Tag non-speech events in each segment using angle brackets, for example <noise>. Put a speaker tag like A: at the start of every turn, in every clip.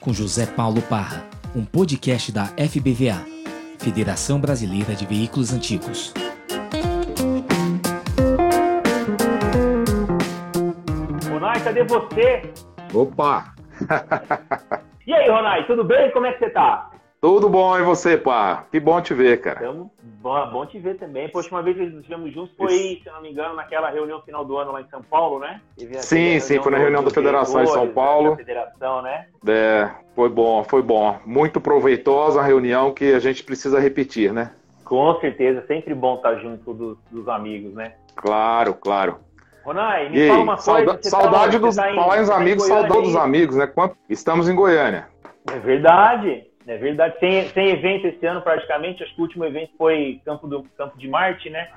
A: com José Paulo Parra, um podcast da FBVA, Federação Brasileira de Veículos Antigos.
B: Ronai, cadê você?
C: Opa! <laughs>
B: e aí, Ronai, tudo bem? Como é que você tá?
C: Tudo bom, e você, pá? Que bom te ver, cara.
B: Tamo... Bom, bom te ver também. Poxa, uma vez que estivemos juntos foi, Isso. se não me engano, naquela reunião final do ano lá em São Paulo, né?
C: Sim, sim, foi na reunião da Federação em São Paulo.
B: Federação, né?
C: É, foi bom, foi bom. Muito proveitosa a reunião que a gente precisa repetir, né?
B: Com certeza, sempre bom estar junto dos, dos amigos, né?
C: Claro, claro.
B: Ronai, me e fala uma
C: coisa. Sauda, saudade tá, dos. Tá em, falar em tá amigos, saudade dos amigos, né? Estamos em Goiânia.
B: É verdade. É verdade, sem, sem evento esse ano praticamente, acho que o último evento foi Campo, do, Campo de Marte, né?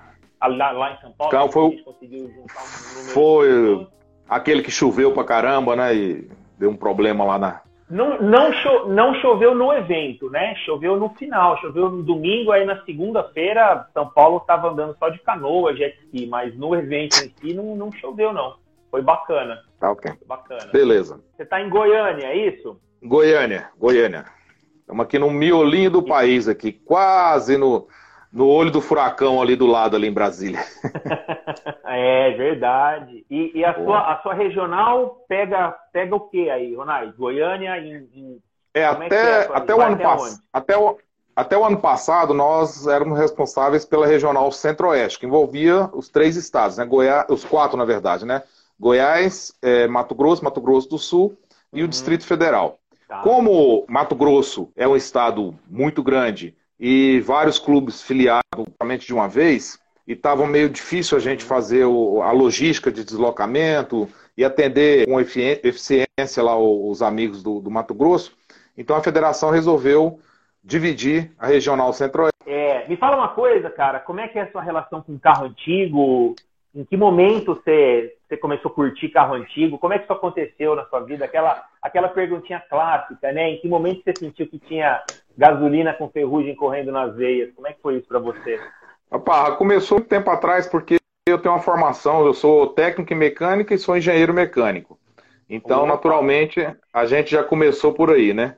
B: Lá, lá em São Paulo.
C: Então, foi, conseguiu juntar um foi aquele que choveu pra caramba, né? E deu um problema lá na.
B: Não, não, cho, não choveu no evento, né? Choveu no final, choveu no domingo, aí na segunda-feira São Paulo estava andando só de canoa, jet ski, mas no evento em si não, não choveu, não. Foi bacana.
C: Tá ok.
B: Foi bacana.
C: Beleza.
B: Você está em Goiânia, é isso?
C: Goiânia, Goiânia. Estamos aqui no miolinho do país, aqui, quase no, no olho do furacão ali do lado, ali em Brasília. <laughs>
B: é verdade. E, e a, sua, a sua regional pega, pega o que aí, Ronaldo? Goiânia em, em...
C: É, até, é até, o ano pass... até, o, até o ano passado nós éramos responsáveis pela regional Centro-Oeste, que envolvia os três estados, né? Goiás, os quatro, na verdade, né? Goiás, é, Mato Grosso, Mato Grosso do Sul e uhum. o Distrito Federal. Tá. Como Mato Grosso é um estado muito grande e vários clubes filiados praticamente de uma vez, e estava meio difícil a gente fazer o, a logística de deslocamento e atender com eficiência lá os amigos do, do Mato Grosso, então a federação resolveu dividir a regional centro-oeste.
B: É, me fala uma coisa, cara, como é que é a sua relação com carro antigo? Em que momento você, você começou a curtir carro antigo? Como é que isso aconteceu na sua vida? Aquela, aquela perguntinha clássica, né? Em que momento você sentiu que tinha gasolina com ferrugem correndo nas veias? Como é que foi isso para você?
C: Opa, começou muito tempo atrás, porque eu tenho uma formação, eu sou técnico em mecânica e sou engenheiro mecânico. Então, Opa. naturalmente, a gente já começou por aí, né?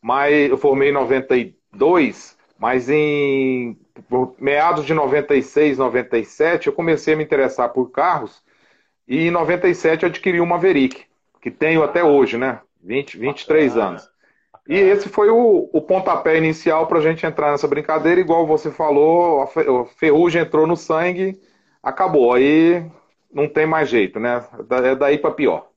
C: Mas eu formei em 92, mas em meados de 96, 97, eu comecei a me interessar por carros e em 97 eu adquiri uma Maverick, que tenho até hoje, né? 20, 23 Bacana. anos. E esse foi o, o pontapé inicial para a gente entrar nessa brincadeira, igual você falou, a ferrugem entrou no sangue, acabou. Aí não tem mais jeito, né? É daí para pior.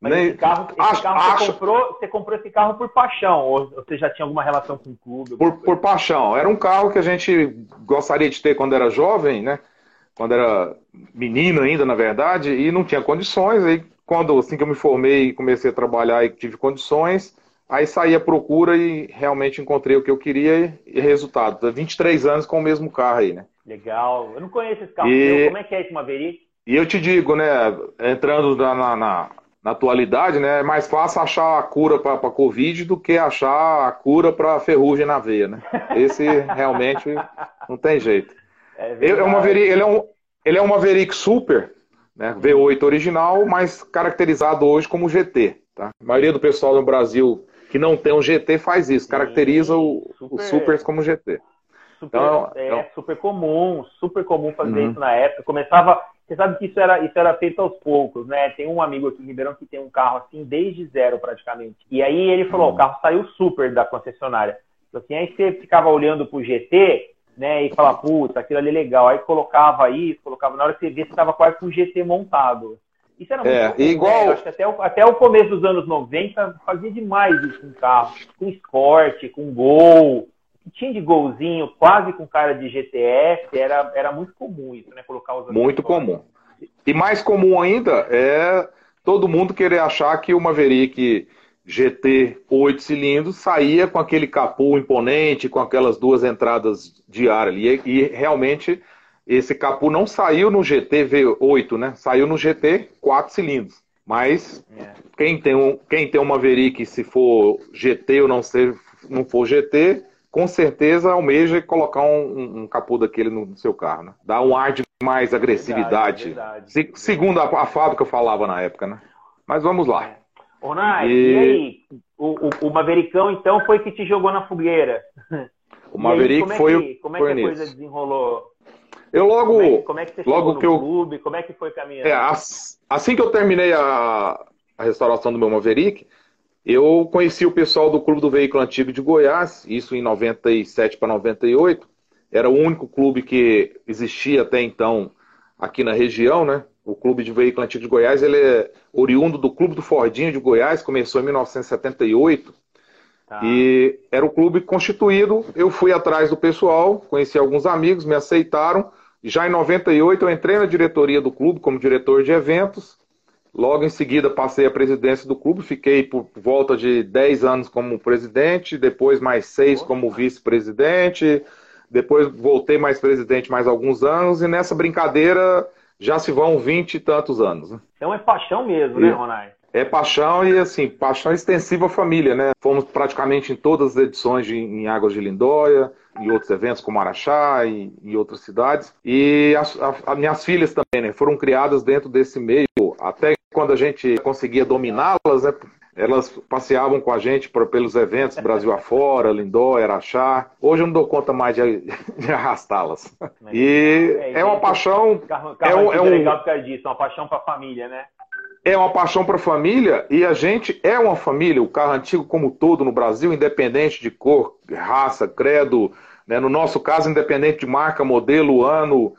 B: Mas Nem... esse carro, esse acho, carro acho... Você, comprou, você comprou esse carro por paixão, ou você já tinha alguma relação com o clube?
C: Por, por paixão. Era um carro que a gente gostaria de ter quando era jovem, né? Quando era menino ainda, na verdade, e não tinha condições. Aí, quando assim que eu me formei, comecei a trabalhar e tive condições, aí saí à procura e realmente encontrei o que eu queria e, resultado. 23 anos com o mesmo carro aí, né?
B: Legal. Eu não conheço esse carro. E... Como é que é esse Maverick?
C: E eu te digo, né, entrando na, na, na atualidade, né, é mais fácil achar a cura para a Covid do que achar a cura para ferrugem na veia, né? Esse realmente não tem jeito. É, é uma Maverick, ele, é um, ele é um Maverick Super, né, V8 original, mas caracterizado hoje como GT. Tá? A maioria do pessoal no Brasil que não tem um GT faz isso, caracteriza o, super, os Supers como GT.
B: Super, então, é então... super comum, super comum fazer uhum. isso na época. Começava você sabe que isso era, isso era feito aos poucos, né? Tem um amigo aqui em Ribeirão que tem um carro assim desde zero praticamente. E aí ele falou, o carro saiu super da concessionária. Assim, aí você ficava olhando pro GT, né? E falava, puta, aquilo ali é legal. Aí colocava isso, colocava na hora que você vê, você estava quase com o GT montado. Isso era muito
C: é, comum, igual...
B: Né? Acho que até o, até o começo dos anos 90 fazia demais isso com carro. Com Escort, com Gol, tinha de golzinho, quase com cara de GTS, era, era muito comum isso, né? Colocar os
C: Muito comum. E mais comum ainda é todo mundo querer achar que o Maverick GT 8 cilindros saía com aquele capô imponente, com aquelas duas entradas de ar ali. E, e realmente esse capô não saiu no GT V8, né? Saiu no GT 4 cilindros. Mas é. quem, tem um, quem tem um Maverick, se for GT ou não, ser, não for GT, com certeza almeja colocar um, um, capô daquele no, seu carro, né? Dá um ar de mais agressividade. Verdade, verdade. Se, segundo a, a fábrica falava na época, né? Mas vamos lá.
B: É. Onai, e... e... aí, o, o, o Mavericão, então, foi que te jogou na fogueira.
C: O <laughs> Maverick
B: aí,
C: foi
B: que, Como é que a coisa desenrolou?
C: Eu logo.
B: Como é, como é que você
C: logo que
B: no
C: eu,
B: clube? Como é que foi caminhando?
C: É, assim que eu terminei a, a restauração do meu Maverick, eu conheci o pessoal do Clube do Veículo Antigo de Goiás, isso em 97 para 98. Era o único clube que existia até então aqui na região, né? O Clube de Veículo Antigo de Goiás, ele é oriundo do Clube do Fordinho de Goiás, começou em 1978. Tá. E era o clube constituído. Eu fui atrás do pessoal, conheci alguns amigos, me aceitaram. Já em 98 eu entrei na diretoria do clube como diretor de eventos. Logo em seguida passei a presidência do clube, fiquei por volta de 10 anos como presidente, depois mais 6 como vice-presidente, depois voltei mais presidente mais alguns anos, e nessa brincadeira já se vão 20 e tantos anos.
B: Então é paixão mesmo, né, Ronai?
C: É paixão e, assim, paixão extensiva à família, né? Fomos praticamente em todas as edições de, em Águas de Lindóia, em outros eventos como Araxá e, e outras cidades. E as, a, minhas filhas também, né? Foram criadas dentro desse meio. Até quando a gente conseguia dominá-las, né? Elas passeavam com a gente por, pelos eventos Brasil afora, <laughs> Lindóia, Araxá. Hoje eu não dou conta mais de, <laughs> de arrastá-las. E é, é uma paixão.
B: Carro, carro é, um, é um... legal por causa disso, é uma paixão para a família, né?
C: é uma paixão para a família e a gente é uma família. O carro antigo, como todo no Brasil, independente de cor, raça, credo, né? no nosso caso, independente de marca, modelo, ano,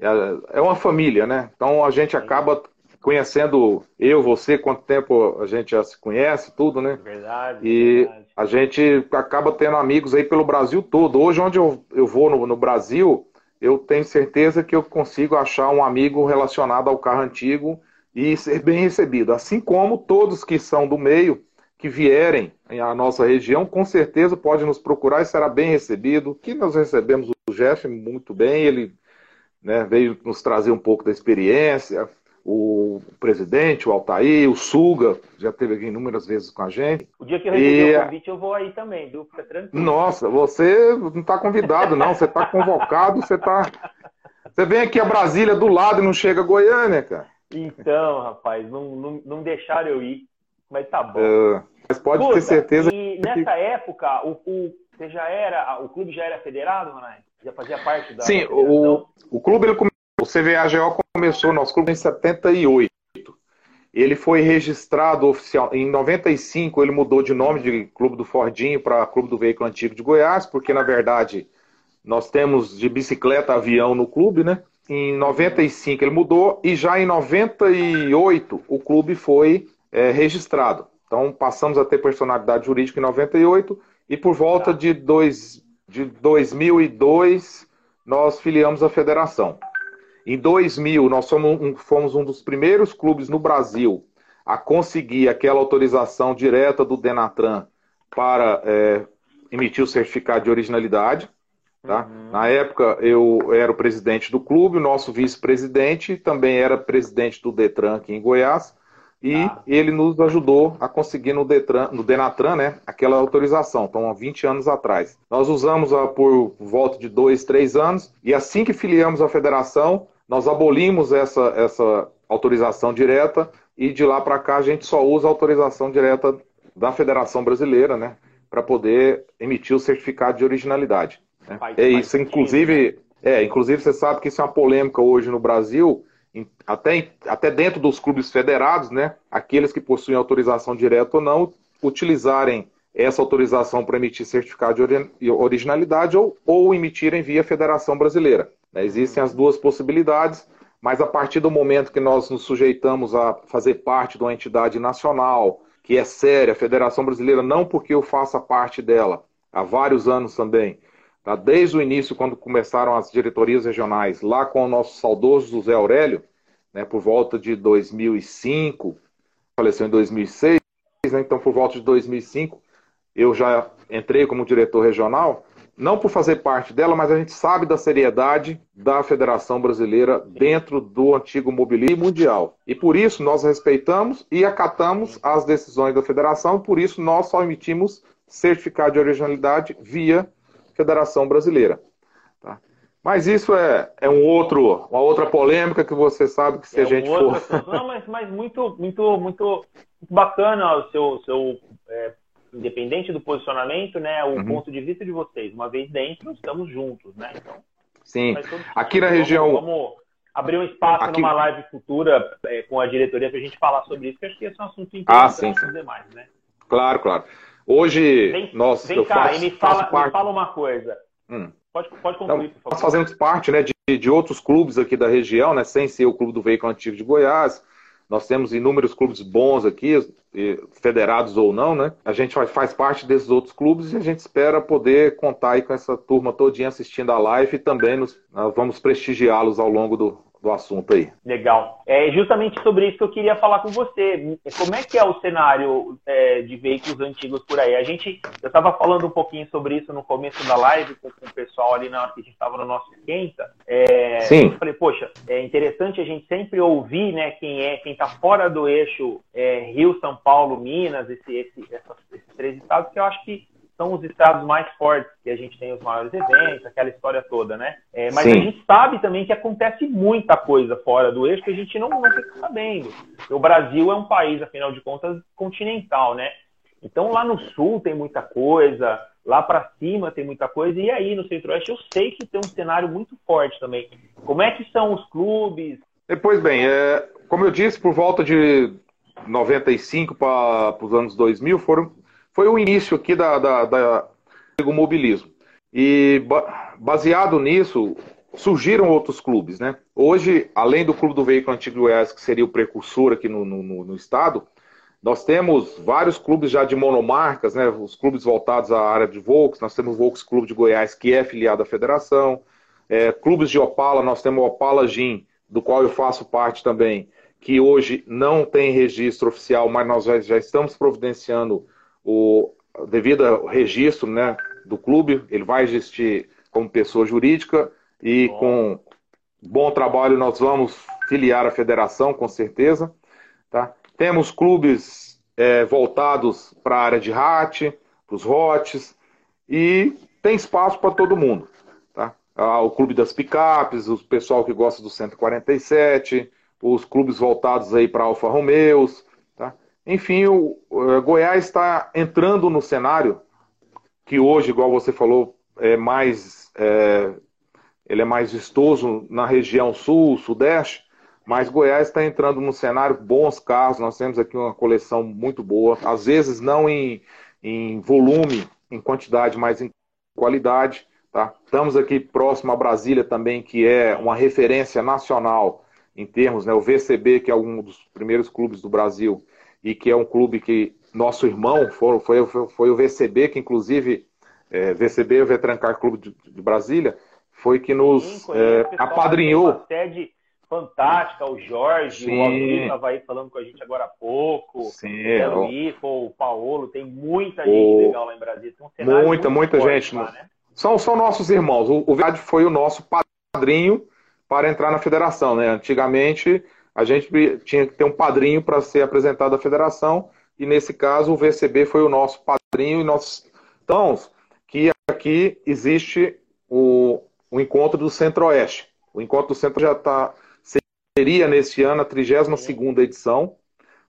C: é, é uma família, né? Então a gente acaba conhecendo eu, você, quanto tempo a gente já se conhece, tudo, né?
B: Verdade.
C: E
B: verdade.
C: a gente acaba tendo amigos aí pelo Brasil todo. Hoje, onde eu, eu vou no, no Brasil, eu tenho certeza que eu consigo achar um amigo relacionado ao carro antigo e ser bem recebido. Assim como todos que são do meio, que vierem à nossa região, com certeza pode nos procurar e será bem recebido. Que nós recebemos o Jeff muito bem, ele né, veio nos trazer um pouco da experiência. O presidente, o Altair, o Suga, já esteve aqui inúmeras vezes com a gente.
B: O dia que eu receber e... o convite, eu vou aí também, viu? Fica tranquilo.
C: Nossa, você não está convidado, não. Você está convocado, você está. Você vem aqui a Brasília do lado e não chega a Goiânia, cara.
B: Então, rapaz, não, não, não deixaram eu ir. Mas tá bom.
C: É, mas pode Puta, ter certeza.
B: E nessa época, o, o, você já era, o clube já era federado, Ronai? Já fazia parte da.
C: Sim, o, o clube, ele, o CVAGO começou, nosso clube, em 78. Ele foi registrado oficial. Em 95, ele mudou de nome de Clube do Fordinho para Clube do Veículo Antigo de Goiás, porque, na verdade, nós temos de bicicleta avião no clube, né? Em 95 ele mudou e já em 98 o clube foi é, registrado. Então passamos a ter personalidade jurídica em 98 e por volta de, dois, de 2002 nós filiamos a federação. Em 2000 nós fomos um, fomos um dos primeiros clubes no Brasil a conseguir aquela autorização direta do Denatran para é, emitir o certificado de originalidade. Tá? Uhum. Na época, eu era o presidente do clube, o nosso vice-presidente também era presidente do Detran aqui em Goiás, e ah. ele nos ajudou a conseguir no, Detran, no Denatran né, aquela autorização, então há 20 anos atrás. Nós usamos a, por volta de dois, três anos, e assim que filiamos a federação, nós abolimos essa, essa autorização direta, e de lá para cá a gente só usa a autorização direta da Federação Brasileira, né, para poder emitir o certificado de originalidade. Né? É isso, inclusive, né? é, inclusive você sabe que isso é uma polêmica hoje no Brasil, até, até dentro dos clubes federados, né? Aqueles que possuem autorização direta ou não, utilizarem essa autorização para emitir certificado de originalidade ou, ou emitirem via Federação Brasileira. Né? Existem as duas possibilidades, mas a partir do momento que nós nos sujeitamos a fazer parte de uma entidade nacional, que é séria, a Federação Brasileira, não porque eu faça parte dela há vários anos também, Tá? Desde o início, quando começaram as diretorias regionais, lá com o nosso saudoso José Aurélio, né, por volta de 2005, faleceu em 2006, né, então por volta de 2005, eu já entrei como diretor regional, não por fazer parte dela, mas a gente sabe da seriedade da Federação Brasileira dentro do antigo mobilismo mundial. E por isso nós respeitamos e acatamos as decisões da federação, por isso nós só emitimos certificado de originalidade via Federação Brasileira. Tá? Mas isso é, é um outro, uma outra polêmica que você sabe que se é a gente
B: for. Não, mas, mas muito, muito, muito bacana o seu, seu é, independente do posicionamento, né, o uhum. ponto de vista de vocês, uma vez dentro, estamos juntos, né? Então,
C: Sim. Aqui na região.
B: Vamos, vamos abrir um espaço Aqui... numa live futura é, com a diretoria para a gente falar sobre isso, que acho que esse é um assunto
C: ah, sim, sim. demais, né? Claro, claro. Hoje,
B: vem,
C: nós.
B: Vem cá, faço, e me fala, me fala uma coisa. Hum. Pode, pode concluir,
C: por favor. Nós fazemos parte né, de, de outros clubes aqui da região, né, sem ser o Clube do Veículo Antigo de Goiás. Nós temos inúmeros clubes bons aqui, federados ou não, né? A gente faz parte desses outros clubes e a gente espera poder contar aí com essa turma todinha assistindo a live e também nos, nós vamos prestigiá-los ao longo do, do assunto aí.
B: Legal. É justamente sobre isso que eu queria falar com você. Como é que é o cenário é, de veículos antigos por aí? A gente, eu estava falando um pouquinho sobre isso no começo da live com, com o pessoal ali na hora que a gente estava no nosso esquenta. É,
C: Sim.
B: Eu falei, poxa, é interessante a gente sempre ouvir, né, quem é, quem está fora do eixo é, Rio, São Paulo, Minas, esse, esse, essas, esses três estados que eu acho que são os estados mais fortes, que a gente tem os maiores eventos, aquela história toda, né? É, mas Sim. a gente sabe também que acontece muita coisa fora do eixo que a gente não, não fica sabendo. O Brasil é um país, afinal de contas, continental, né? Então lá no sul tem muita coisa, lá para cima tem muita coisa, e aí no centro-oeste eu sei que tem um cenário muito forte também. Como é que são os clubes?
C: Pois bem, é, como eu disse, por volta de 95 para os anos 2000 foram foi o início aqui da, da, da do mobilismo. E baseado nisso, surgiram outros clubes, né? Hoje, além do Clube do Veículo Antigo Goiás, que seria o precursor aqui no, no, no, estado, nós temos vários clubes já de monomarcas, né? Os clubes voltados à área de Volks, nós temos o Volks Clube de Goiás, que é filiado à federação, é, clubes de Opala, nós temos o Opala Gin, do qual eu faço parte também, que hoje não tem registro oficial, mas nós já, já estamos providenciando o, devido ao registro né, do clube, ele vai existir como pessoa jurídica e bom. com bom trabalho nós vamos filiar a federação, com certeza. Tá? Temos clubes é, voltados para a área de RAT, para os ROTs, e tem espaço para todo mundo. Tá? Ah, o clube das picapes, o pessoal que gosta do 147, os clubes voltados aí para Alfa Romeos, enfim, o, o Goiás está entrando no cenário que hoje, igual você falou, é mais é, ele é mais vistoso na região sul, sudeste, mas Goiás está entrando no cenário bons carros. Nós temos aqui uma coleção muito boa, às vezes não em, em volume, em quantidade, mas em qualidade. Tá? Estamos aqui próximo a Brasília também, que é uma referência nacional em termos, né, o VCB, que é um dos primeiros clubes do Brasil, e que é um clube que nosso irmão foi, foi, foi o VCB, que inclusive, é, VCB, o Vetrancar Clube de, de, Brasília, foi que nos Sim, é, apadrinhou. Uma
B: sede fantástica, o Jorge, Sim. o Aldir estava aí falando com a gente agora há pouco, Sim, o o Paulo, tem muita gente o... legal lá em Brasília.
C: Um muita, muita gente. Lá, né? são, são nossos irmãos. O, o Verdade foi o nosso padrinho para entrar na federação. Né? Antigamente a gente tinha que ter um padrinho para ser apresentado à federação, e nesse caso o VCB foi o nosso padrinho, e nós então que aqui existe o, o encontro do Centro-Oeste. O encontro do Centro já está seria neste ano a 32 edição,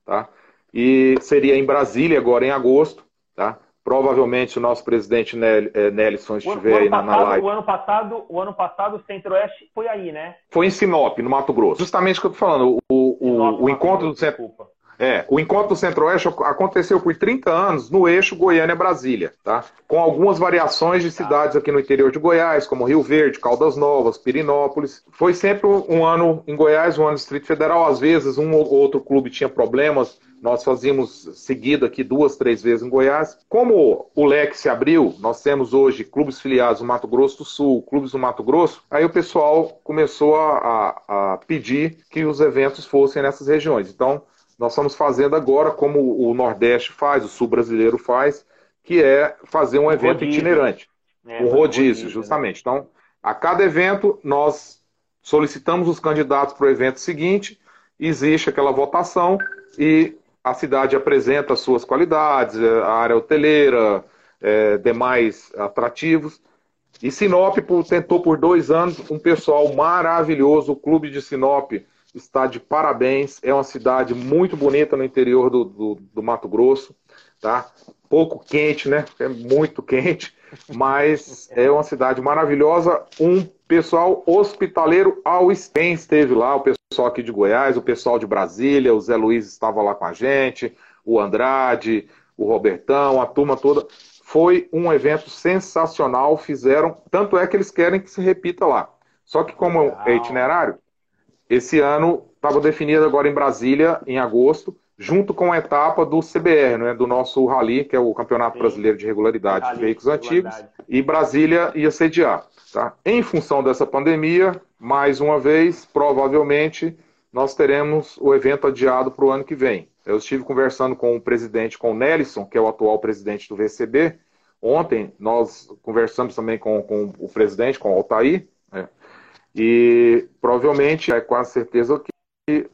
C: tá? E seria em Brasília agora em agosto, tá? Provavelmente o nosso presidente eh, Nelson estiver aí na,
B: passado,
C: na live.
B: O ano passado, o ano passado o Centro-Oeste foi aí, né?
C: Foi em Sinop, no Mato Grosso. Justamente o que eu tô falando. O, o, Sinop, o encontro do Centro. É, o encontro do Centro-Oeste aconteceu por 30 anos no eixo Goiânia-Brasília, tá? Com algumas variações de cidades aqui no interior de Goiás, como Rio Verde, Caldas Novas, Pirinópolis. Foi sempre um ano em Goiás, um ano no Distrito Federal. Às vezes um ou outro clube tinha problemas nós fazíamos seguido aqui duas, três vezes em Goiás. Como o leque se abriu, nós temos hoje clubes filiados no Mato Grosso do Sul, clubes no Mato Grosso, aí o pessoal começou a, a pedir que os eventos fossem nessas regiões. Então, nós estamos fazendo agora, como o Nordeste faz, o Sul brasileiro faz, que é fazer um evento rodízio. itinerante. É, um rodízio, rodízio, né? justamente. Né? Então, a cada evento, nós solicitamos os candidatos para o evento seguinte, existe aquela votação e a cidade apresenta suas qualidades, é, a área hoteleira, é, demais atrativos. E Sinop tentou por dois anos um pessoal maravilhoso. O clube de Sinop está de parabéns. É uma cidade muito bonita no interior do, do, do Mato Grosso. Tá? pouco quente, né? É muito quente, <laughs> mas é uma cidade maravilhosa. Um pessoal hospitaleiro ao quem esteve lá, o pessoal aqui de Goiás, o pessoal de Brasília, o Zé Luiz estava lá com a gente, o Andrade, o Robertão, a turma toda. Foi um evento sensacional, fizeram, tanto é que eles querem que se repita lá. Só que como é itinerário, esse ano estava definido agora em Brasília, em agosto, junto com a etapa do CBR, né, do nosso Rally, que é o Campeonato Sim. Brasileiro de Regularidade de Veículos Antigos, e Brasília ia sediar. Tá? Em função dessa pandemia, mais uma vez, provavelmente, nós teremos o evento adiado para o ano que vem. Eu estive conversando com o presidente, com o Nelson, que é o atual presidente do VCB. Ontem nós conversamos também com, com o presidente, com o Altair, né? e provavelmente, é quase certeza que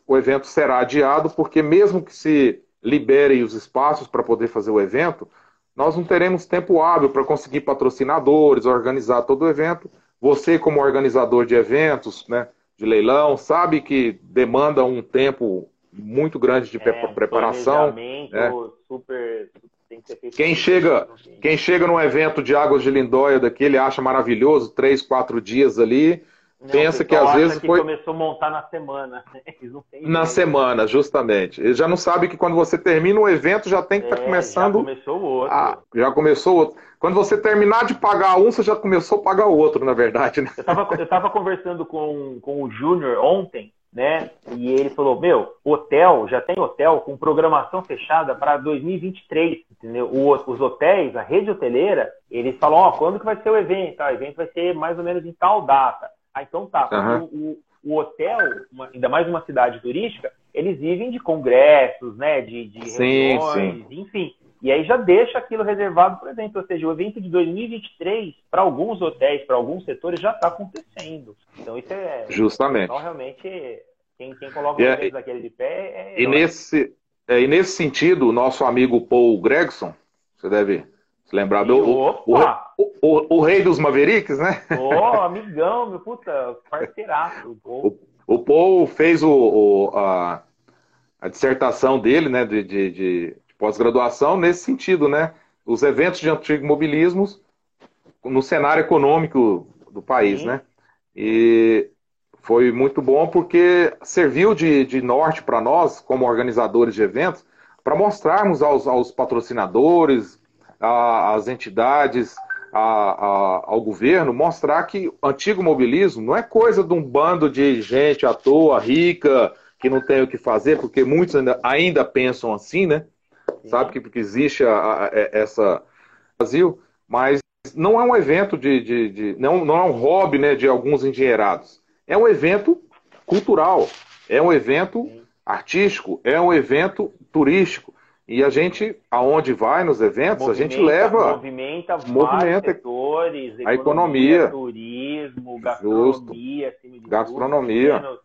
C: o evento será adiado, porque mesmo que se liberem os espaços para poder fazer o evento, nós não teremos tempo hábil para conseguir patrocinadores, organizar todo o evento. Você, como organizador de eventos, né, de leilão, sabe que demanda um tempo muito grande de é, preparação. Né? Super, quem chega, quem chega num evento de Águas de Lindóia daquele acha maravilhoso, três, quatro dias ali, pensa que às vezes que foi.
B: começou a montar na semana. <laughs>
C: na semana, justamente. Ele já não sabe que quando você termina o evento já tem que estar tá é, começando. Já
B: começou o outro.
C: Ah, já começou o outro. Quando você terminar de pagar um, você já começou a pagar o outro, na verdade. Né?
B: Eu estava eu tava conversando com, com o Júnior ontem, né? E ele falou: Meu, hotel, já tem hotel com programação fechada para 2023, entendeu? O, os hotéis, a rede hoteleira, eles falam: Ó, oh, quando que vai ser o evento? Ah, o evento vai ser mais ou menos em tal data. Ah, então tá. Uhum. O, o, hotel, uma, ainda mais uma cidade turística, eles vivem de congressos, né? De, de sim, reuniões, sim. enfim. E aí já deixa aquilo reservado para o evento. Ou seja, o evento de 2023, para alguns hotéis, para alguns setores, já está acontecendo. Então isso é.
C: Justamente.
B: Então, realmente, quem, quem coloca
C: é,
B: o daquele de pé
C: é. E nesse, é, e nesse sentido, o nosso amigo Paul Gregson, você deve lembrar do. O, o, o, o, rei dos Mavericks, né?
B: Ô, oh, amigão, meu puta, parceiraço.
C: O, o Paul fez o, a, a dissertação dele, né, de, de, de pós-graduação nesse sentido, né? Os eventos de antigo mobilismos no cenário econômico do país, Sim. né? E foi muito bom porque serviu de, de norte para nós, como organizadores de eventos, para mostrarmos aos, aos patrocinadores, às entidades, a, a, ao governo, mostrar que o antigo mobilismo não é coisa de um bando de gente à toa, rica, que não tem o que fazer, porque muitos ainda, ainda pensam assim, né? Sim. Sabe que porque existe a, a, essa Brasil, mas não é um evento de, de, de, não, não é um hobby, né, de alguns engenheirados. É um evento cultural, é um evento artístico, é um evento turístico. E a gente, aonde vai nos eventos, movimenta, a gente leva.
B: Movimenta, movimenta setores,
C: a economia,
B: turismo, gastronomia,
C: gastronomia.
B: Tudo,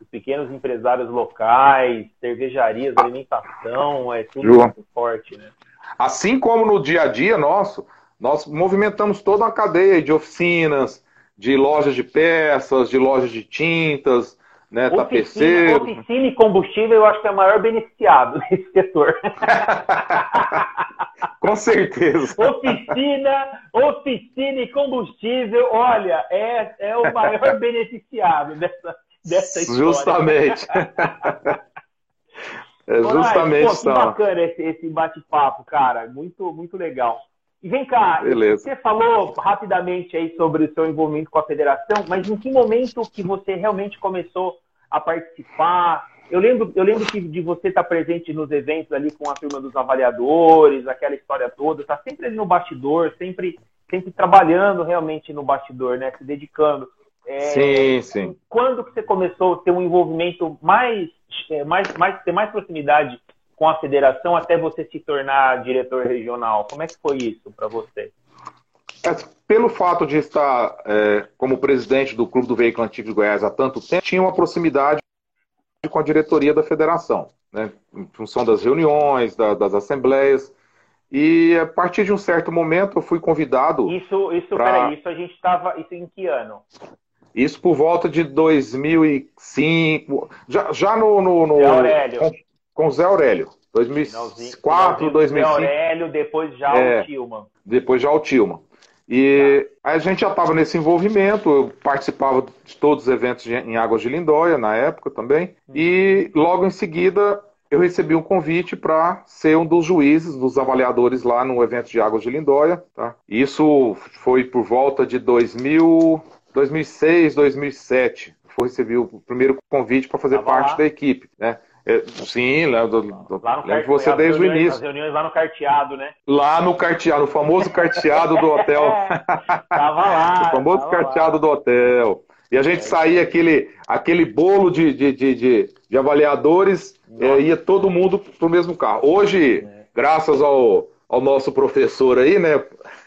B: os, pequenos, empresários locais, cervejarias, alimentação, é tudo muito forte, né?
C: Assim como no dia a dia nosso, nós movimentamos toda uma cadeia de oficinas, de lojas de peças, de lojas de tintas, né, oficina, tapeceiro.
B: Oficina e combustível eu acho que é o maior beneficiado <laughs> nesse setor. <laughs>
C: Com certeza.
B: Oficina, oficina e combustível, olha, é, é o maior <laughs> beneficiado dessa, dessa história.
C: Justamente. é justamente. Pô,
B: que bacana esse, esse bate-papo, cara. Muito, muito legal. E vem cá, Beleza. você falou rapidamente aí sobre o seu envolvimento com a federação, mas em que momento que você realmente começou a participar? Eu lembro, eu lembro que de você estar presente nos eventos ali com a turma dos avaliadores, aquela história toda, tá sempre ali no bastidor, sempre, sempre trabalhando realmente no bastidor, né? Se dedicando.
C: É, sim, sim.
B: Quando que você começou a ter um envolvimento mais, é, mais, mais ter mais proximidade com a federação até você se tornar diretor regional? Como é que foi isso para você?
C: É, pelo fato de estar é, como presidente do Clube do Veículo Antigo de Goiás há tanto tempo, tinha uma proximidade com a diretoria da federação, né, em função das reuniões, da, das assembleias. E a partir de um certo momento eu fui convidado.
B: Isso, isso, pra... peraí, isso a gente estava. Isso em que ano?
C: Isso por volta de 2005, já, já no. no, no
B: Aurélio.
C: Com, com Zé Aurélio. 2004, 2005.
B: Aurélio, depois já é, o Tilman.
C: Depois já o Tilman. E a gente já estava nesse envolvimento, eu participava de todos os eventos em Águas de Lindóia na época também, e logo em seguida eu recebi um convite para ser um dos juízes, dos avaliadores lá no evento de Águas de Lindóia. Tá? Isso foi por volta de 2000, 2006, 2007. Foi recebi o primeiro convite para fazer parte lá. da equipe. Né? É, sim, lembro, lembro você desde o início. As
B: reuniões lá no carteado, né?
C: Lá no carteado, o famoso carteado do hotel. <laughs>
B: tava lá.
C: o famoso carteado lá. do hotel. E a gente é, saía aquele, aquele bolo de, de, de, de, de avaliadores, é, ia todo mundo pro mesmo carro. Hoje, é. graças ao, ao nosso professor aí, né,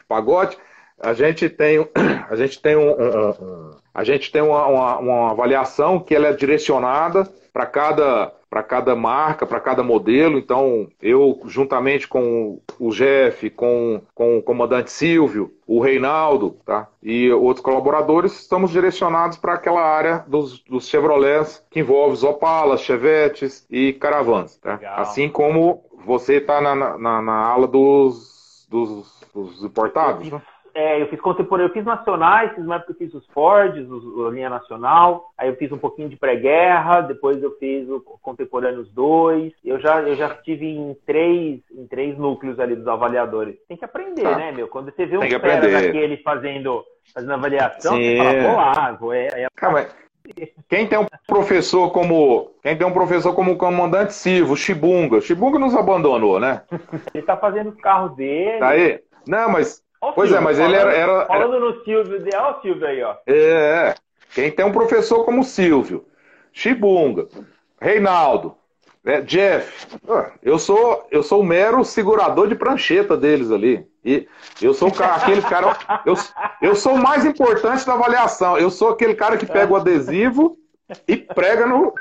C: Pagote, a gente tem, <clears throat> a gente tem, um a gente tem uma, uma, uma avaliação que ela é direcionada para cada para cada marca, para cada modelo. Então, eu, juntamente com o Jeff, com, com o comandante Silvio, o Reinaldo tá? e outros colaboradores, estamos direcionados para aquela área dos, dos Chevrolets que envolve os Opalas, Chevetes e Caravans. Tá? Assim como você está na, na, na, ala dos, dos, dos importados. Né?
B: É, eu fiz contemporâneo, eu fiz nacionais, fiz uma época eu fiz os Fords, a linha nacional, aí eu fiz um pouquinho de pré-guerra, depois eu fiz o Contemporâneos 2. Eu já, eu já estive em três, em três núcleos ali dos avaliadores. Tem que aprender, tá. né, meu? Quando você vê um cara daquele fazendo, fazendo avaliação, Sim. você fala, vou lá, vou. É, é...
C: Calma, quem tem um professor como quem tem um professor como o comandante Silvio, Chibunga, Chibunga nos abandonou, né? <laughs>
B: Ele tá fazendo os carros dele.
C: Tá aí? Não, mas pois é, mas falando, ele era, era.
B: Falando no Silvio, olha o Silvio aí, ó.
C: É, quem tem um professor como o Silvio, Chibunga, Reinaldo, é, Jeff, eu sou eu sou o mero segurador de prancheta deles ali. E eu sou aquele cara. Eu, eu sou o mais importante da avaliação. Eu sou aquele cara que pega o adesivo e prega no,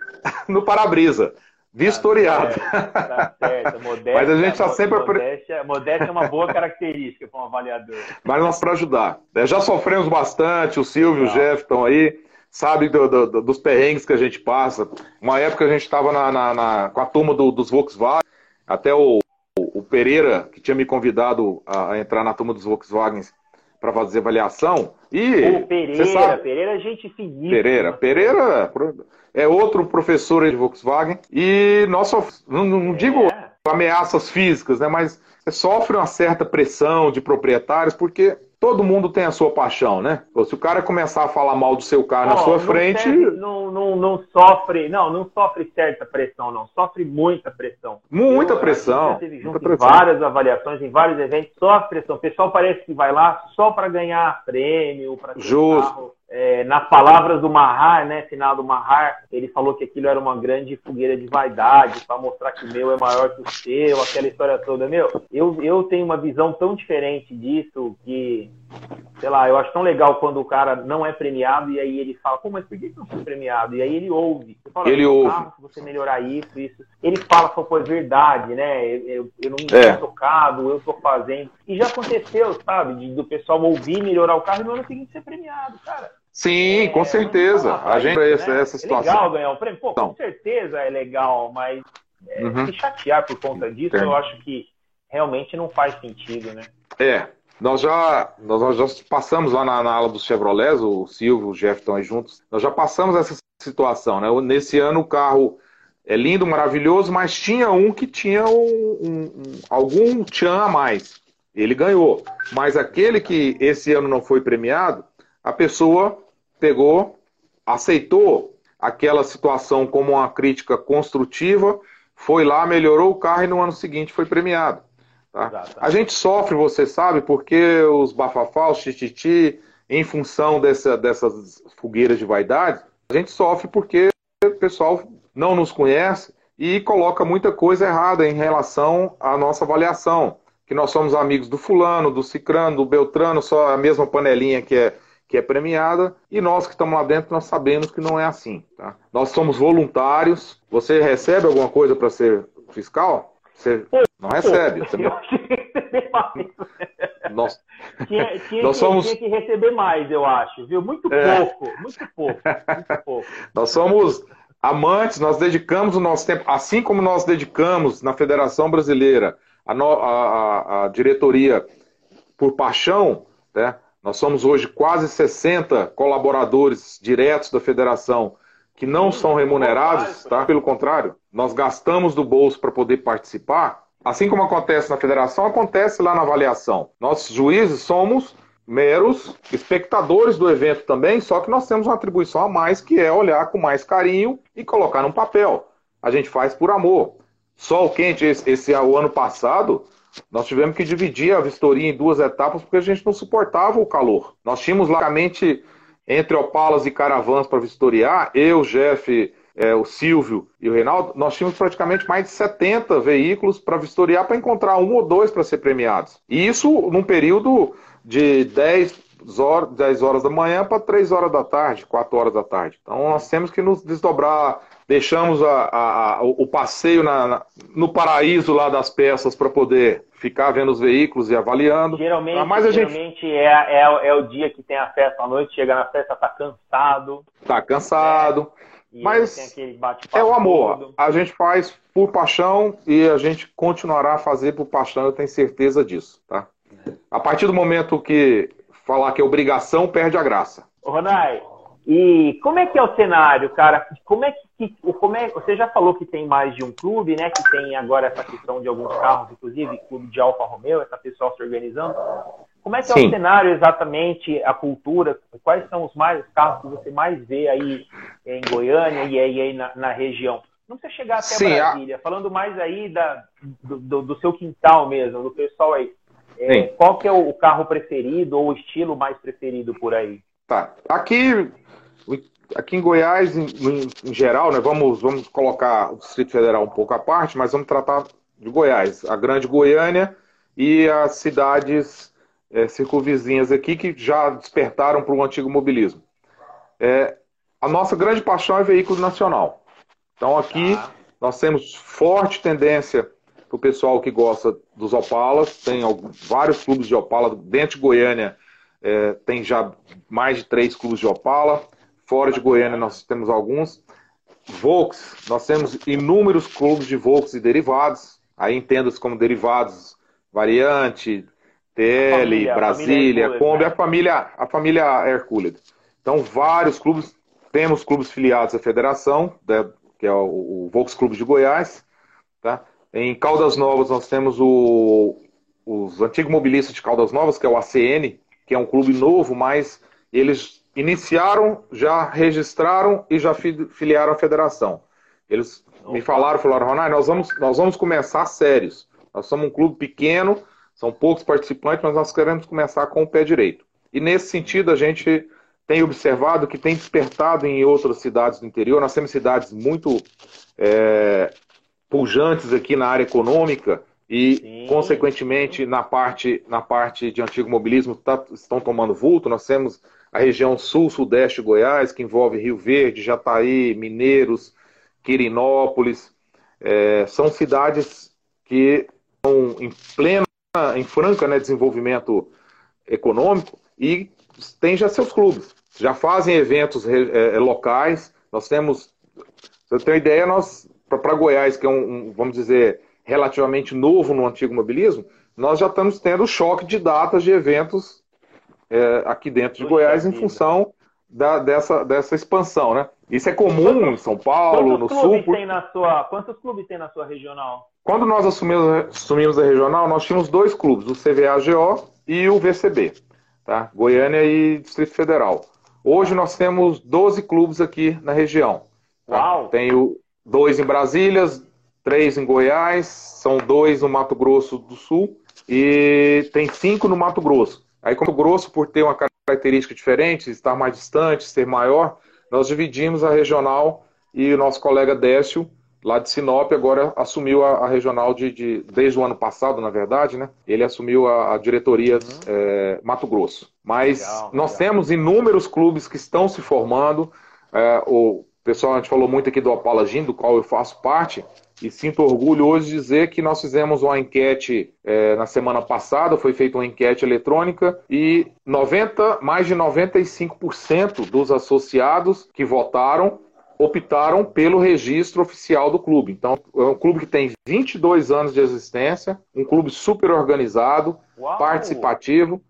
C: no para-brisa. Vistoriado.
B: Tá certo, Modéstia,
C: Mas a gente está sempre.
B: Modéstia, modéstia é uma boa característica para um avaliador.
C: Mas nós para ajudar. É, já sofremos bastante, o Silvio e o Jeff estão aí, sabe do, do, dos perrengues que a gente passa. Uma época a gente estava na, na, na, com a turma do, dos Volkswagen, até o, o, Pereira, que tinha me convidado a, entrar na turma dos Volkswagen para fazer avaliação. E.
B: O Pereira, sabe, Pereira é gente finíssima.
C: Pereira, Pereira é outro professor de Volkswagen. E nós não, não digo é. ameaças físicas, né? Mas sofre uma certa pressão de proprietários, porque todo mundo tem a sua paixão, né? Se o cara começar a falar mal do seu carro na sua frente.
B: não, não, não sofre, não, não sofre certa pressão, não. Sofre muita pressão.
C: Muita Eu, pressão.
B: Teve muita pressão. várias avaliações, em vários eventos, sofre pressão. O pessoal parece que vai lá só para ganhar prêmio, para
C: Justo. Carro
B: é, nas palavras do Mahar, né, final do Mahar, ele falou que aquilo era uma grande fogueira de vaidade, para mostrar que o meu é maior que o seu, aquela história toda. Meu, eu, eu tenho uma visão tão diferente disso que, sei lá, eu acho tão legal quando o cara não é premiado e aí ele fala, pô, mas por que não foi premiado? E aí ele ouve.
C: Fala, ele ouve.
B: Ah, se você melhorar isso, isso. Ele fala, pô, é verdade, né? Eu, eu, não me é. tocado, eu tô fazendo. E já aconteceu, sabe, de, do pessoal ouvir melhorar o carro e no ano seguinte ser premiado, cara.
C: Sim, é, com certeza. A gente né? essa, essa situação.
B: É legal ganhar um prêmio. Pô, com certeza é legal, mas é, uhum. se chatear por conta disso, eu acho que realmente não faz sentido, né?
C: É. Nós já, nós já passamos lá na, na ala dos Chevrolets, o Silvio, o Jeff estão aí juntos. Nós já passamos essa situação, né? Nesse ano o carro é lindo, maravilhoso, mas tinha um que tinha um, um, um, algum tchan a mais. Ele ganhou. Mas aquele que esse ano não foi premiado, a pessoa pegou, aceitou aquela situação como uma crítica construtiva, foi lá, melhorou o carro e no ano seguinte foi premiado. Tá? A gente sofre, você sabe, porque os bafafá, os tititi, em função dessa, dessas fogueiras de vaidade, a gente sofre porque o pessoal não nos conhece e coloca muita coisa errada em relação à nossa avaliação. Que nós somos amigos do fulano, do cicrano, do beltrano, só a mesma panelinha que é que é premiada, e nós que estamos lá dentro, nós sabemos que não é assim. Tá? Nós somos voluntários. Você recebe alguma coisa para ser fiscal? Você não recebe. Você não... <laughs>
B: nós, tinha, tinha, nós somos... tinha que receber mais, eu acho, viu? Muito é. pouco, muito pouco, muito pouco. <laughs>
C: Nós somos amantes, nós dedicamos o nosso tempo, assim como nós dedicamos na Federação Brasileira a, no, a, a, a diretoria por paixão, né? nós somos hoje quase 60 colaboradores diretos da federação que não são remunerados, tá? Pelo contrário, nós gastamos do bolso para poder participar. Assim como acontece na federação, acontece lá na avaliação. Nós juízes somos meros espectadores do evento também, só que nós temos uma atribuição a mais que é olhar com mais carinho e colocar num papel. A gente faz por amor. Sol quente, esse, esse o ano passado, nós tivemos que dividir a vistoria em duas etapas porque a gente não suportava o calor. Nós tínhamos largamente entre opalas e caravans para vistoriar, eu, Jeff, é, o Silvio e o Reinaldo, nós tínhamos praticamente mais de 70 veículos para vistoriar para encontrar um ou dois para ser premiados. E isso num período de 10 horas, 10 horas da manhã para 3 horas da tarde, 4 horas da tarde. Então nós temos que nos desdobrar, deixamos a, a, a, o passeio na, na, no paraíso lá das peças para poder ficar vendo os veículos e avaliando.
B: Geralmente, ah, Mas a geralmente gente... é, é, é, o dia que tem a festa à noite, chega na festa, tá cansado.
C: Tá cansado. É, mas é o amor. Todo. A gente faz por paixão e a gente continuará a fazer por paixão, eu tenho certeza disso, tá? A partir do momento que falar que é obrigação, perde a graça.
B: Ronai, e como é que é o cenário, cara? Como é que, como é, você já falou que tem mais de um clube, né? Que tem agora essa questão de alguns carros, inclusive clube de Alfa Romeo, essa pessoal se organizando. Como é que Sim. é o cenário exatamente, a cultura? Quais são os mais os carros que você mais vê aí em Goiânia e aí, aí na, na, região? Não precisa chegar até Sim, Brasília, a... falando mais aí da, do, do, do, seu quintal mesmo, do pessoal aí. É, qual que é o carro preferido ou o estilo mais preferido por aí?
C: Tá. Aqui aqui em Goiás, em, em, geral, né, vamos, vamos colocar o Distrito Federal um pouco à parte, mas vamos tratar de Goiás, a Grande Goiânia e as cidades é, circunvizinhas aqui que já despertaram para o antigo mobilismo. É, a nossa grande paixão é veículo nacional. Então aqui ah. nós temos forte tendência para o pessoal que gosta dos Opalas, tem vários clubes de Opala, dentro de Goiânia é, tem já mais de três clubes de Opala. Fora de Goiânia nós temos alguns. Volks, nós temos inúmeros clubes de Volks e derivados. Aí entenda-se como derivados, variante, TL, família, Brasília, família Kombi, né? a família, a família Hercules. Então, vários clubes, temos clubes filiados à federação, né, que é o, o Volks Clube de Goiás. Tá? Em Caldas Novas nós temos o, os antigos mobilistas de Caldas Novas, que é o ACN, que é um clube novo, mas eles iniciaram, já registraram e já filiaram a federação. Eles me falaram, falaram, Ronai, nós vamos, nós vamos começar sérios. Nós somos um clube pequeno, são poucos participantes, mas nós queremos começar com o pé direito. E nesse sentido, a gente tem observado que tem despertado em outras cidades do interior. Nós temos cidades muito é, pujantes aqui na área econômica e, Sim. consequentemente, na parte, na parte de antigo mobilismo tá, estão tomando vulto. Nós temos a região sul-sudeste de Goiás, que envolve Rio Verde, Jataí, Mineiros, Quirinópolis. É, são cidades que estão em plena, em franca né, desenvolvimento econômico e têm já seus clubes. Já fazem eventos é, é locais. Nós temos, você tem uma ideia, nós para Goiás, que é um, um, vamos dizer, relativamente novo no antigo mobilismo, nós já estamos tendo choque de datas de eventos é, aqui dentro de Goiás em função da, dessa, dessa expansão, né? Isso é comum em São Paulo, no Sul.
B: Tem na sua, quantos clubes tem na sua regional?
C: Quando nós assumimos, assumimos a regional, nós tínhamos dois clubes, o CVAGO e o VCB, tá? Goiânia e Distrito Federal. Hoje nós temos 12 clubes aqui na região. Tá? Uau. Tem o, dois em Brasília, três em Goiás, são dois no Mato Grosso do Sul e tem cinco no Mato Grosso. Aí, como grosso, por ter uma característica diferente, estar mais distante, ser maior, nós dividimos a regional e o nosso colega Décio, lá de Sinop, agora assumiu a, a regional de, de, desde o ano passado, na verdade, né? Ele assumiu a, a diretoria uhum. é, Mato Grosso. Mas legal, nós legal. temos inúmeros clubes que estão se formando. É, o pessoal, a gente falou muito aqui do Opala Gym, do qual eu faço parte. E sinto orgulho hoje de dizer que nós fizemos uma enquete é, na semana passada, foi feita uma enquete eletrônica e 90, mais de 95% dos associados que votaram optaram pelo registro oficial do clube. Então, é um clube que tem 22 anos de existência, um clube super organizado, Uau. participativo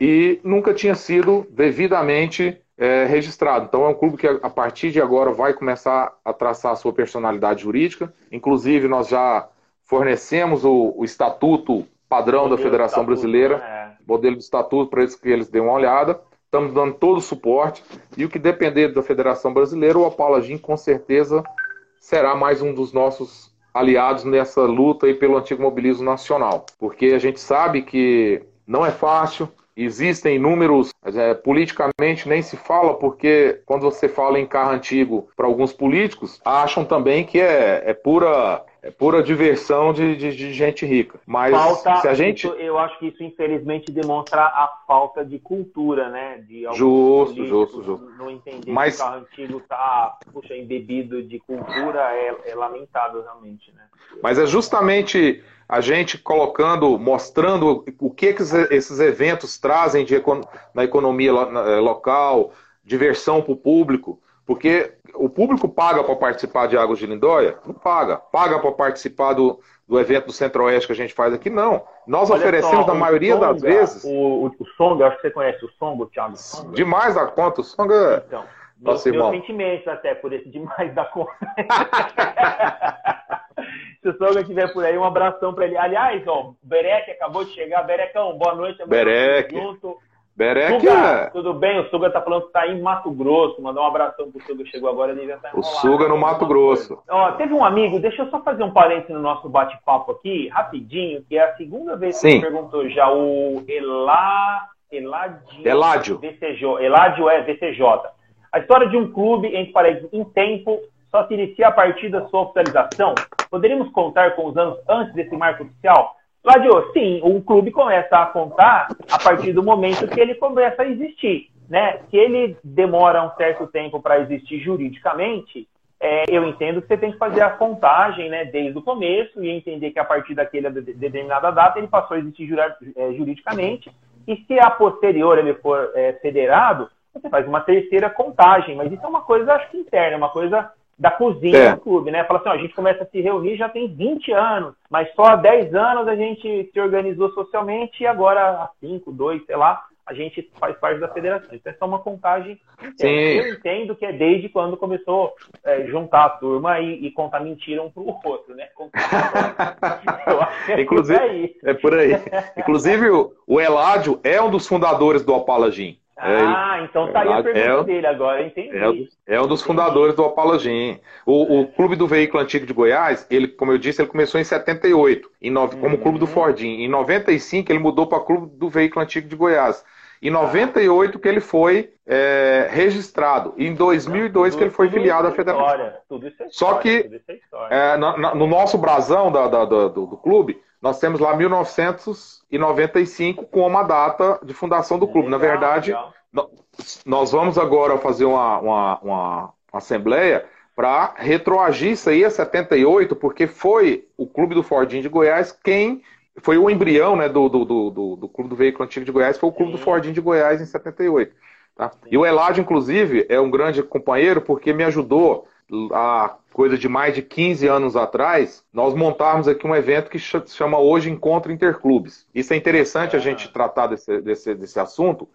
C: e nunca tinha sido devidamente é, registrado. Então, é um clube que a partir de agora vai começar a traçar a sua personalidade jurídica. Inclusive, nós já fornecemos o, o estatuto padrão da Federação estatuto, Brasileira, né? modelo de estatuto para eles que eles dêem uma olhada. Estamos dando todo o suporte. E o que depender da Federação Brasileira, o Apalagim com certeza será mais um dos nossos aliados nessa luta aí pelo antigo mobilismo nacional. Porque a gente sabe que não é fácil, existem números, é, politicamente nem se fala, porque quando você fala em carro antigo para alguns políticos, acham também que é, é pura é pura diversão de, de, de, gente rica. Mas falta, se a gente.
B: Isso, eu acho que isso, infelizmente, demonstra a falta de cultura, né? De
C: justo, justo, justo.
B: Não entender Mas... que o carro antigo está, puxa, embebido de cultura é, é lamentável, realmente, né?
C: Mas é justamente a gente colocando, mostrando o que, que esses eventos trazem de, na economia local, diversão para o público. Porque o público paga para participar de Águas de Lindóia? Não paga. Paga para participar do, do evento do Centro-Oeste que a gente faz aqui? Não. Nós Olha oferecemos, só, na maioria Songa, das vezes.
B: O, o, o Songa, acho que você conhece o Songa, o Thiago Songa.
C: Demais da conta. O Songa. Então,
B: meus, meus sentimentos até por esse demais da conta. <laughs> Se o Songa estiver por aí, um abração para ele. Aliás, ó, o Berek acabou de chegar. Berecão, boa noite.
C: Berek. Junto. Berek
B: Suga, tudo bem? O Suga tá falando que tá em Mato Grosso. Mandar um abração pro Suga, chegou agora, ele já tá
C: O Suga no Mato Grosso.
B: Ó, teve um amigo, deixa eu só fazer um parênteses no nosso bate-papo aqui, rapidinho, que é a segunda vez que ele perguntou já, o Elá... Eládio...
C: Eládio.
B: VCJ. Eládio é VCJ. A história de um clube, entre parênteses, em tempo, só se inicia a partir da sua oficialização. Poderíamos contar com os anos antes desse marco oficial? Ladio, sim, um clube começa a contar a partir do momento que ele começa a existir. Né? Se ele demora um certo tempo para existir juridicamente, é, eu entendo que você tem que fazer a contagem né, desde o começo e entender que a partir daquela determinada data ele passou a existir é, juridicamente. E se a posterior ele for é, federado, você faz uma terceira contagem. Mas isso é uma coisa, acho que interna, uma coisa da cozinha é. do clube, né? Fala assim, ó, a gente começa a se reunir já tem 20 anos, mas só há 10 anos a gente se organizou socialmente e agora há 5, 2, sei lá, a gente faz parte da federação. Então é só uma contagem Eu entendo que é desde quando começou é, juntar a turma e, e, contar mentira um para o outro, né? <laughs>
C: É Inclusive, por aí. É por aí. Inclusive, o Eládio é um dos fundadores do Apalagim.
B: É, ah, então tá aí a é pergunta é, dele agora, entendi.
C: É, é um dos fundadores do Apalagim. O, o, Clube do Veículo Antigo de Goiás, ele, como eu disse, ele começou em 78, em no, como Clube do uhum. Fordim. Em 95, ele mudou para Clube do Veículo Antigo de Goiás. Em 98 que ele foi é, registrado. Em 2002 Não, tudo, que ele foi filiado à federação. História, tudo isso é história, Só que é, no, no, nosso brasão da, da, do, do, clube, nós temos lá 1995 como a data de fundação do clube. Legal, Na verdade, legal. nós vamos agora fazer uma, uma, uma assembleia para retroagir isso aí a 78, porque foi o Clube do Fordinho de Goiás quem foi o embrião né, do, do, do, do, Clube do Veículo Antigo de Goiás, foi o Clube Sim. do Fordinho de Goiás em 78. Tá? E o Eladio, inclusive, é um grande companheiro porque me ajudou há coisa de mais de 15 anos atrás, nós montarmos aqui um evento que se chama hoje Encontro Interclubes. Isso é interessante a ah. gente tratar desse, desse, desse assunto,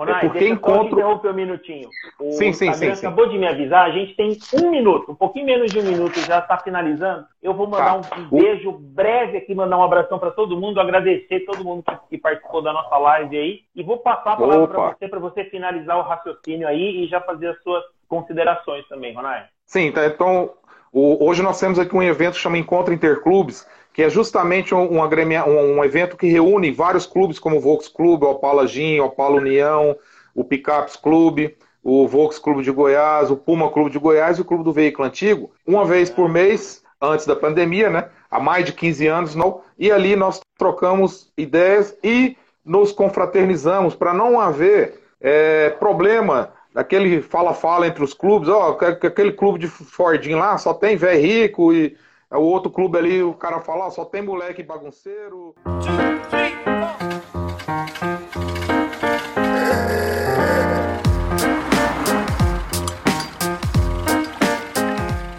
B: Ronai, é porque deixa encontro... só interromper um minutinho. O
C: sim, sim, sim, sim,
B: acabou de me avisar, a gente tem um minuto, um pouquinho menos de um minuto, já está finalizando. Eu vou mandar tá. um beijo breve aqui, mandar um abração para todo mundo, agradecer todo mundo que, que, participou da nossa live aí. E vou passar a palavra para você, para você finalizar o raciocínio aí e já fazer as suas considerações também, Ronai.
C: Sim, tá, então hoje nós temos aqui um evento que chama Encontro Interclubes, que é justamente um, um, um, evento que reúne vários clubes, como o Volks Clube, o Opala Gin, o Opala União, o Picapes Clube, o Volks Clube de Goiás, o Puma Clube de Goiás e o Clube do Veículo Antigo, uma vez por mês, antes da pandemia, né? há mais de 15 anos, não, e ali nós trocamos ideias e nos confraternizamos para não haver é, problema daquele fala-fala entre os clubes, ó, oh, aquele clube de Fordinho lá só tem velho rico e é o outro clube ali, o cara fala, oh, só tem moleque bagunceiro.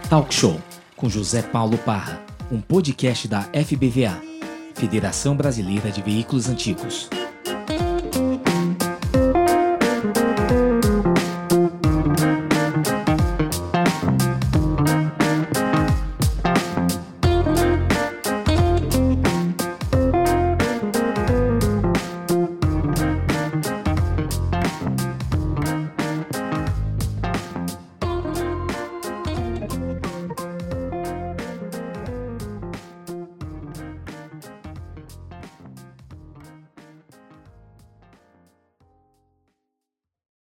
A: Talk Show com José Paulo Parra, um podcast da FBVA, Federação Brasileira de Veículos Antigos.